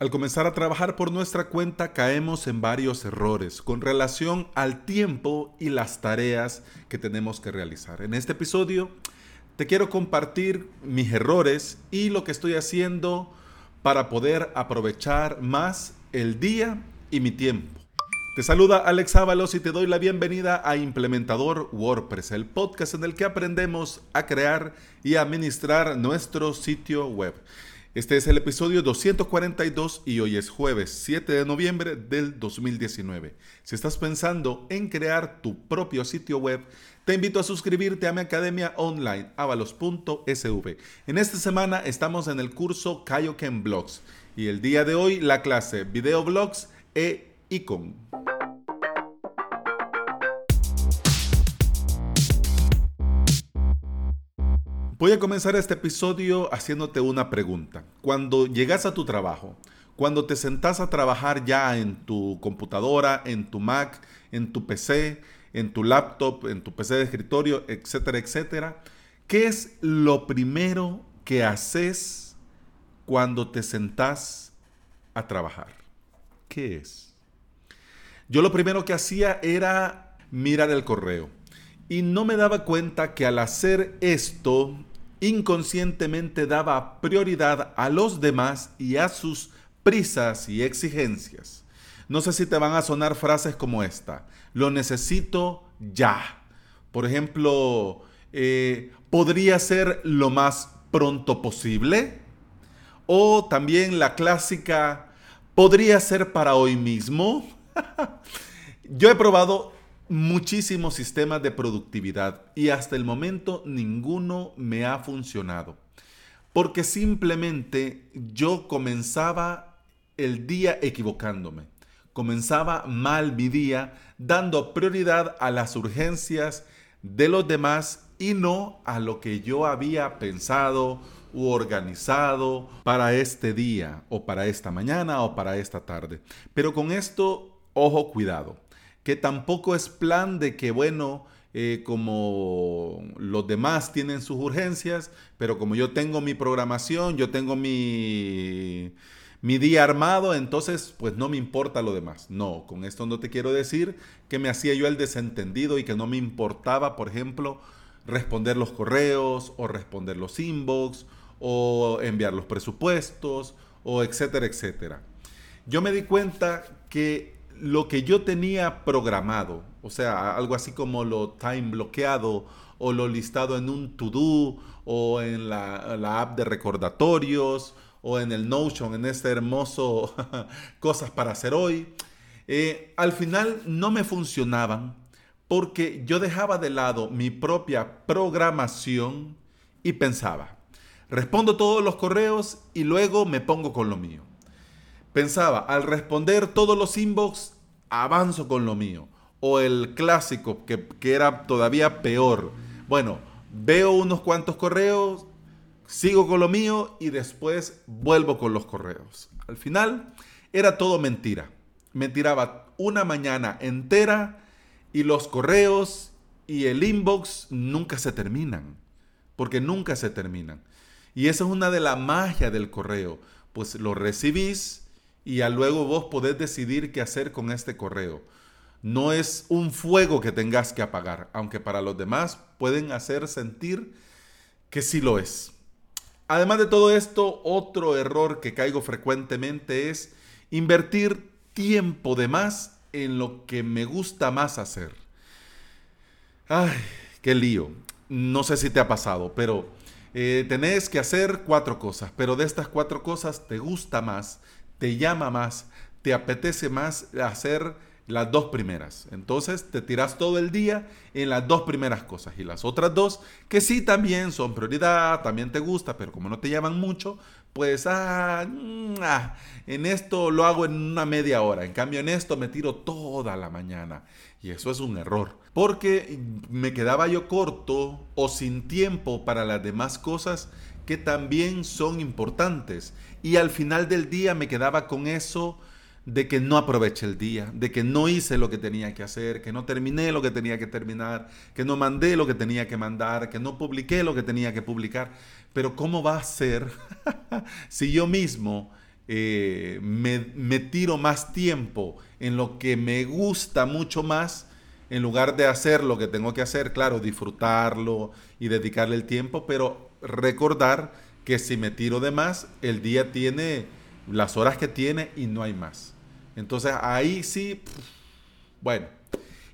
Al comenzar a trabajar por nuestra cuenta caemos en varios errores con relación al tiempo y las tareas que tenemos que realizar. En este episodio te quiero compartir mis errores y lo que estoy haciendo para poder aprovechar más el día y mi tiempo. Te saluda Alex Ábalos y te doy la bienvenida a Implementador WordPress, el podcast en el que aprendemos a crear y administrar nuestro sitio web. Este es el episodio 242 y hoy es jueves 7 de noviembre del 2019. Si estás pensando en crear tu propio sitio web, te invito a suscribirte a mi academia online avalos.sv. En esta semana estamos en el curso Kaioken Blogs y el día de hoy la clase Video Blogs e Icon. Voy a comenzar este episodio haciéndote una pregunta. Cuando llegas a tu trabajo, cuando te sentás a trabajar ya en tu computadora, en tu Mac, en tu PC, en tu laptop, en tu PC de escritorio, etcétera, etcétera, ¿qué es lo primero que haces cuando te sentás a trabajar? ¿Qué es? Yo lo primero que hacía era mirar el correo. Y no me daba cuenta que al hacer esto inconscientemente daba prioridad a los demás y a sus prisas y exigencias. No sé si te van a sonar frases como esta. Lo necesito ya. Por ejemplo, eh, podría ser lo más pronto posible. O también la clásica, podría ser para hoy mismo. Yo he probado muchísimos sistemas de productividad y hasta el momento ninguno me ha funcionado. Porque simplemente yo comenzaba el día equivocándome. Comenzaba mal mi día dando prioridad a las urgencias de los demás y no a lo que yo había pensado u organizado para este día o para esta mañana o para esta tarde. Pero con esto, ojo, cuidado que tampoco es plan de que, bueno, eh, como los demás tienen sus urgencias, pero como yo tengo mi programación, yo tengo mi, mi día armado, entonces pues no me importa lo demás. No, con esto no te quiero decir que me hacía yo el desentendido y que no me importaba, por ejemplo, responder los correos o responder los inbox o enviar los presupuestos o etcétera, etcétera. Yo me di cuenta que lo que yo tenía programado, o sea, algo así como lo time bloqueado o lo listado en un to-do o en la, app de recordatorios o en el Notion, en este hermoso cosas para hacer hoy, eh, al final no me funcionaban porque yo dejaba de lado mi propia programación y pensaba, respondo todos los correos y luego me pongo con lo mío. Pensaba, al responder todos los inbox, avanzo con lo mío. O el clásico, que, era todavía peor. Bueno, veo unos cuantos correos, sigo con lo mío y después vuelvo con los correos. Al final era todo mentira. Me tiraba una mañana entera y los correos y el inbox nunca se terminan. Porque nunca se terminan. Y esa es una de la magia del correo. Pues lo recibís, y luego vos podés decidir qué hacer con este correo. No es un fuego que tengas que apagar, aunque para los demás pueden hacer sentir que sí lo es. Además de todo esto, otro error que caigo frecuentemente es invertir tiempo de más en lo que me gusta más hacer. Ay, qué lío. No sé si te ha pasado, pero eh, tenés que hacer cuatro cosas, pero de estas cuatro cosas te gusta más te llama más, te apetece más hacer las dos primeras. Entonces te tiras todo el día en las dos primeras cosas y las otras dos, que sí también son prioridad, también te gusta, pero como no te llaman mucho, pues ah, mm, ah, en esto lo hago en una media hora. En cambio en esto me tiro toda la mañana. Y eso es un error. Porque me quedaba yo corto o sin tiempo para las demás cosas que también son importantes. Y al final del día me quedaba con eso de que no aproveché el día, de que no hice lo que tenía que hacer, que no terminé lo que tenía que terminar, que no mandé lo que tenía que mandar, que no publiqué lo que tenía que publicar. Pero ¿cómo va a ser si yo mismo eh, me, tiro más tiempo en lo que me gusta mucho más, en lugar de hacer lo que tengo que hacer, claro, disfrutarlo y dedicarle el tiempo, pero recordar que si me tiro de más, el día tiene las horas que tiene y no hay más. Entonces ahí sí, bueno.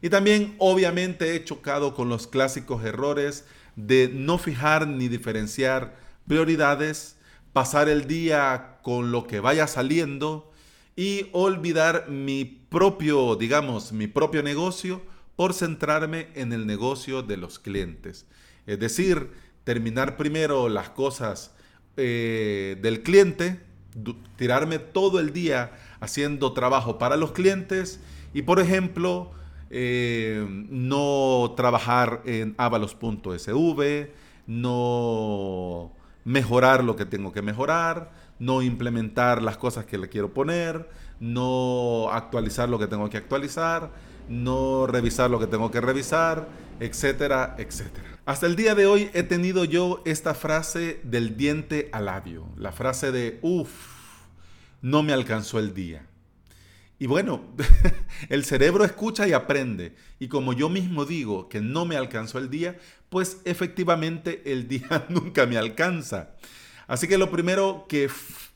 Y también obviamente he chocado con los clásicos errores de no fijar ni diferenciar prioridades, pasar el día con lo que vaya saliendo y olvidar mi propio, digamos, mi propio negocio por centrarme en el negocio de los clientes. Es decir, terminar primero las cosas eh, del cliente, tirarme todo el día haciendo trabajo para los clientes y, por ejemplo, eh, no trabajar en avalos.sv, no mejorar lo que tengo que mejorar, no implementar las cosas que le quiero poner, no actualizar lo que tengo que actualizar, no revisar lo que tengo que revisar, etcétera, etcétera. Hasta el día de hoy he tenido yo esta frase del diente al labio, la frase de, uff, no me alcanzó el día. Y bueno, el cerebro escucha y aprende. Y como yo mismo digo que no me alcanzó el día, pues efectivamente el día nunca me alcanza. Así que lo primero que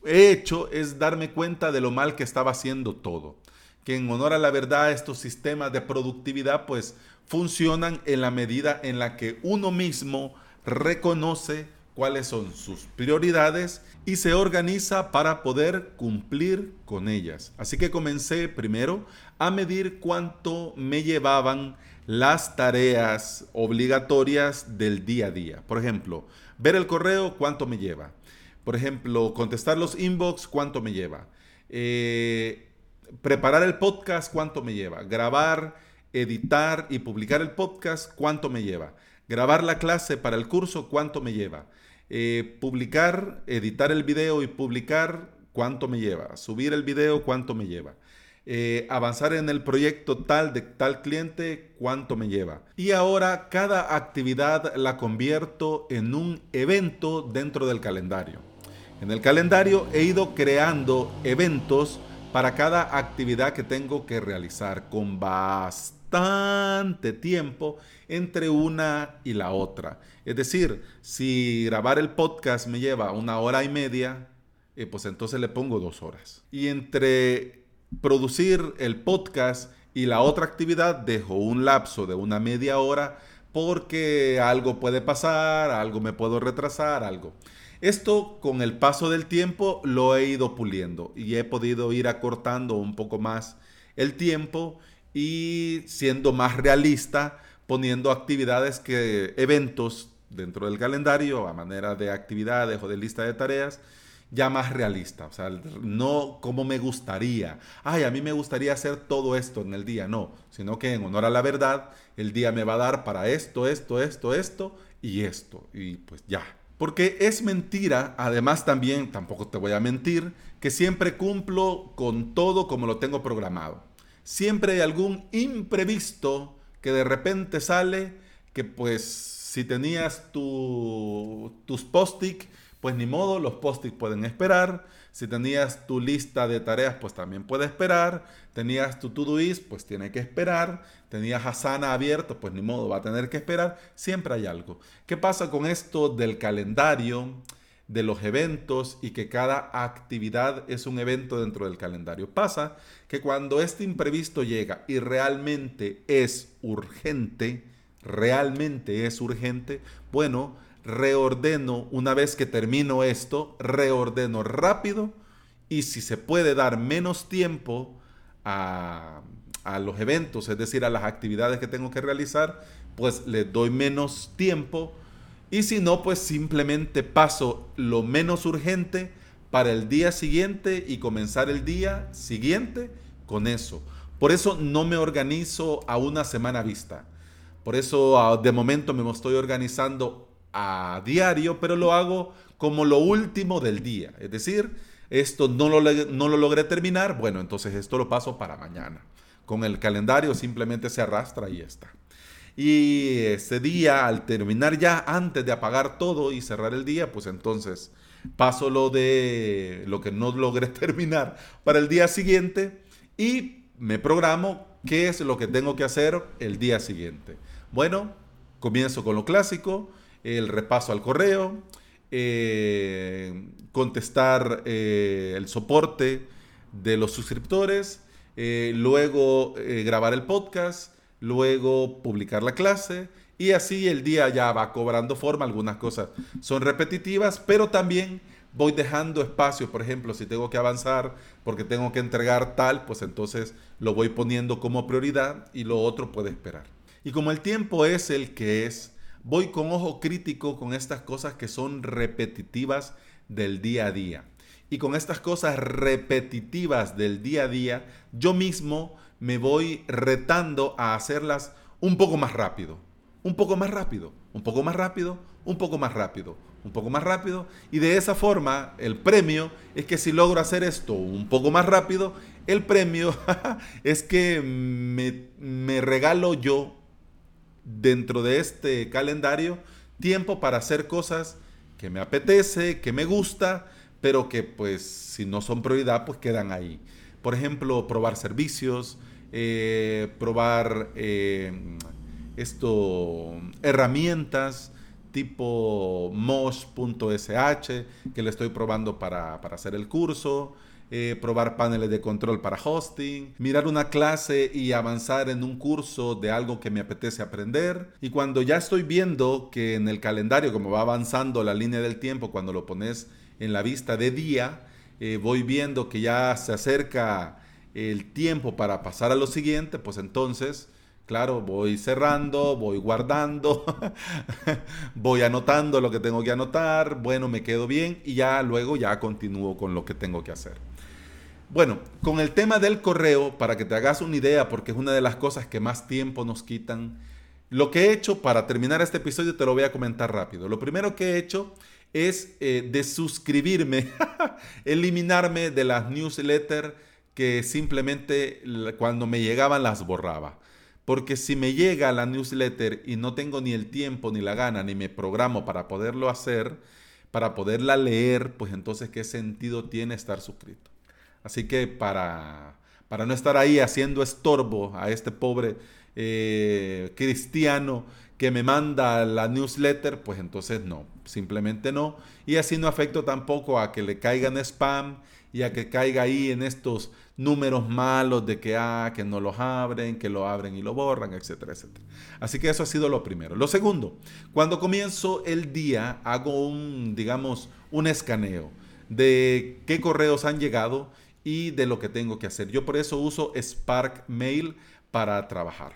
he hecho es darme cuenta de lo mal que estaba haciendo todo. Que en honor a la verdad estos sistemas de productividad pues funcionan en la medida en la que uno mismo reconoce cuáles son sus prioridades y se organiza para poder cumplir con ellas. Así que comencé primero a medir cuánto me llevaban las tareas obligatorias del día a día. Por ejemplo, ver el correo, cuánto me lleva. Por ejemplo, contestar los inbox, cuánto me lleva. Eh, preparar el podcast, cuánto me lleva. Grabar editar y publicar el podcast, ¿cuánto me lleva? Grabar la clase para el curso, ¿cuánto me lleva? Eh, publicar, editar el video y publicar, ¿cuánto me lleva? Subir el video, ¿cuánto me lleva? Eh, avanzar en el proyecto tal de tal cliente, ¿cuánto me lleva? Y ahora cada actividad la convierto en un evento dentro del calendario. En el calendario he ido creando eventos para cada actividad que tengo que realizar con bastante tiempo entre una y la otra. Es decir, si grabar el podcast me lleva una hora y media, eh, pues entonces le pongo dos horas. Y entre producir el podcast y la otra actividad dejo un lapso de una media hora porque algo puede pasar, algo me puedo retrasar, algo. Esto con el paso del tiempo lo he ido puliendo y he podido ir acortando un poco más el tiempo y siendo más realista, poniendo actividades que, eventos dentro del calendario a manera de actividades o de lista de tareas, ya más realista, o sea, no como me gustaría, ay, a mí me gustaría hacer todo esto en el día, no, sino que en honor a la verdad, el día me va a dar para esto, esto, esto, esto y esto, y pues ya. Porque es mentira, además también, tampoco te voy a mentir, que siempre cumplo con todo como lo tengo programado. Siempre hay algún imprevisto que de repente sale que pues si tenías tu, tus post-it, pues ni modo, los post-it pueden esperar. Si tenías tu lista de tareas, pues también puede esperar. Tenías tu to-do-list, pues tiene que esperar. Tenías Asana abierto, pues ni modo, va a tener que esperar. Siempre hay algo. ¿Qué pasa con esto del calendario? de los eventos y que cada actividad es un evento dentro del calendario. Pasa que cuando este imprevisto llega y realmente es urgente, realmente es urgente, bueno, reordeno una vez que termino esto, reordeno rápido y si se puede dar menos tiempo a, a los eventos, es decir, a las actividades que tengo que realizar, pues le doy menos tiempo y si no, pues simplemente paso lo menos urgente para el día siguiente y comenzar el día siguiente con eso. Por eso no me organizo a una semana vista. Por eso de momento me estoy organizando a diario, pero lo hago como lo último del día. Es decir, esto no lo, no lo logré terminar, bueno, entonces esto lo paso para mañana. Con el calendario simplemente se arrastra y está. Y ese día, al terminar ya, antes de apagar todo y cerrar el día, pues entonces paso lo de lo que no logré terminar para el día siguiente y me programo qué es lo que tengo que hacer el día siguiente. Bueno, comienzo con lo clásico, el repaso al correo, eh, contestar eh, el soporte de los suscriptores, eh, luego grabar el podcast, luego publicar la clase y así el día ya va cobrando forma. Algunas cosas son repetitivas, pero también voy dejando espacio, por ejemplo, si tengo que avanzar porque tengo que entregar tal, pues entonces lo voy poniendo como prioridad y lo otro puede esperar. Y como el tiempo es el que es, voy con ojo crítico con estas cosas que son repetitivas del día a día. Y con estas cosas repetitivas del día a día, yo mismo me voy retando a hacerlas un poco más rápido, un poco más rápido, un poco más rápido, un poco más rápido, un poco más rápido. Y de esa forma, el premio es que si logro hacer esto un poco más rápido, el premio es que me, me regalo yo dentro de este calendario tiempo para hacer cosas que me apetece, que me gusta, pero que pues si no son prioridad pues quedan ahí. Por ejemplo, probar servicios, eh, probar eh, esto, herramientas tipo mosh.sh que le estoy probando para, para hacer el curso. Eh, probar paneles de control para hosting, mirar una clase y avanzar en un curso de algo que me apetece aprender. Y cuando ya estoy viendo que en el calendario, como va avanzando la línea del tiempo, cuando lo pones en la vista de día, eh, voy viendo que ya se acerca el tiempo para pasar a lo siguiente, pues entonces Claro, voy cerrando, voy guardando, voy anotando lo que tengo que anotar, bueno, me quedo bien y ya luego ya continúo con lo que tengo que hacer. Bueno, con el tema del correo, para que te hagas una idea, porque es una de las cosas que más tiempo nos quitan, lo que he hecho para terminar este episodio te lo voy a comentar rápido. Lo primero que he hecho es eh, de suscribirme, eliminarme de las newsletters que simplemente cuando me llegaban las borraba. Porque si me llega la newsletter y no tengo ni el tiempo, ni la gana, ni me programo para poderlo hacer, para poderla leer, pues entonces qué sentido tiene estar suscrito. Así que para, para no estar ahí haciendo estorbo a este pobre eh, cristiano que me manda la newsletter, pues entonces no, simplemente no. Y así no afecto tampoco a que le caigan spam y a que caiga ahí en estos números malos de que, ah, que no los abren, que lo abren y lo borran, etcétera, etcétera. Así que eso ha sido lo primero. Lo segundo, cuando comienzo el día, hago un, digamos, un escaneo de qué correos han llegado y de lo que tengo que hacer. Yo por eso uso Spark Mail para trabajar,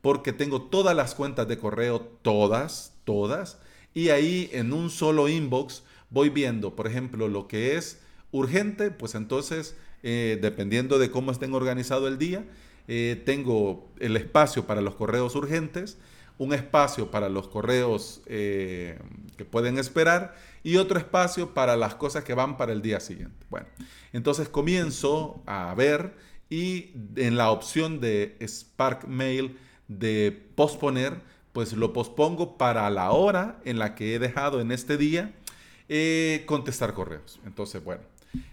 porque tengo todas las cuentas de correo, todas, todas, y ahí en un solo inbox voy viendo, por ejemplo, lo que es urgente, pues entonces eh, dependiendo de cómo estén organizado el día, eh, tengo el espacio para los correos urgentes, un espacio para los correos eh, que pueden esperar y otro espacio para las cosas que van para el día siguiente. Bueno, entonces comienzo a ver y en la opción de Spark Mail de posponer, pues lo pospongo para la hora en la que he dejado en este día contestar correos. Entonces, bueno,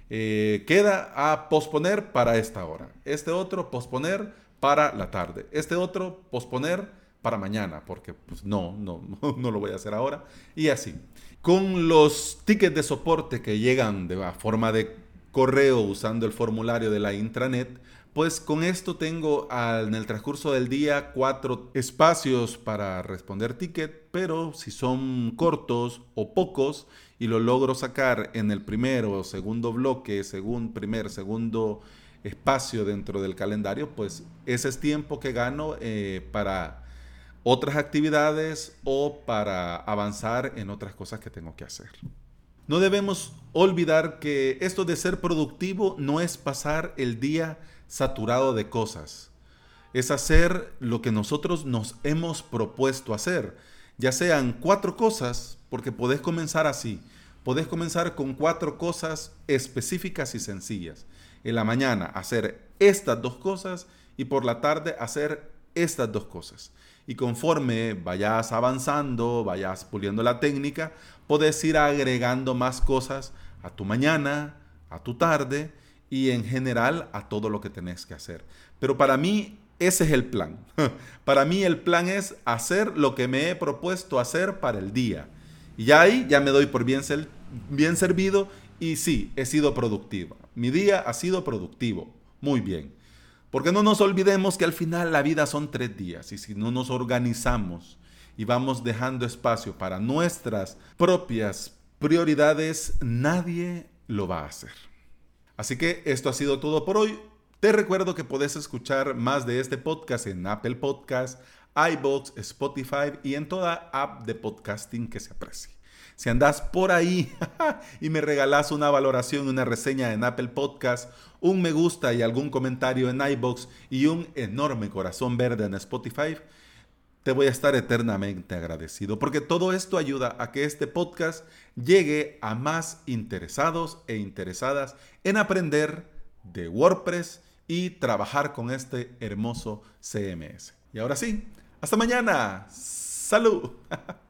eh, queda a posponer para esta hora. Este otro posponer para la tarde. Este otro posponer para mañana, porque pues, no, no, no lo voy a hacer ahora. Y así. Con los tickets de soporte que llegan de forma de correo usando el formulario de la intranet, pues con esto tengo en el transcurso del día cuatro espacios para responder ticket, pero si son cortos o pocos y lo logro sacar en el primero o segundo bloque, según primer, segundo espacio dentro del calendario, pues ese es tiempo que gano eh, para otras actividades o para avanzar en otras cosas que tengo que hacer. No debemos olvidar que esto de ser productivo no es pasar el día saturado de cosas. Es hacer lo que nosotros nos hemos propuesto hacer. Ya sean cuatro cosas, porque podés comenzar así. Podés comenzar con cuatro cosas específicas y sencillas. En la mañana hacer estas dos cosas y por la tarde hacer estas dos cosas. Y conforme vayas avanzando, vayas puliendo la técnica, puedes ir agregando más cosas a tu mañana, a tu tarde y en general a todo lo que tenés que hacer. Pero para mí ese es el plan. Para mí el plan es hacer lo que me he propuesto hacer para el día. Y ahí ya me doy por bien, bien servido y sí, he sido productivo. Mi día ha sido productivo. Muy bien. Porque no nos olvidemos que al final la vida son tres días y si no nos organizamos y vamos dejando espacio para nuestras propias prioridades, nadie lo va a hacer. Así que esto ha sido todo por hoy. Te recuerdo que puedes escuchar más de este podcast en Apple Podcasts, iBox, Spotify y en toda app de podcasting que se aprecie. Si andas por ahí y me regalas una valoración, una reseña en Apple Podcast, un me gusta y algún comentario en iBox y un enorme corazón verde en Spotify, te voy a estar eternamente agradecido, porque todo esto ayuda a que este podcast llegue a más interesados e interesadas en aprender de WordPress y trabajar con este hermoso CMS. Y ahora sí, hasta mañana. Salud.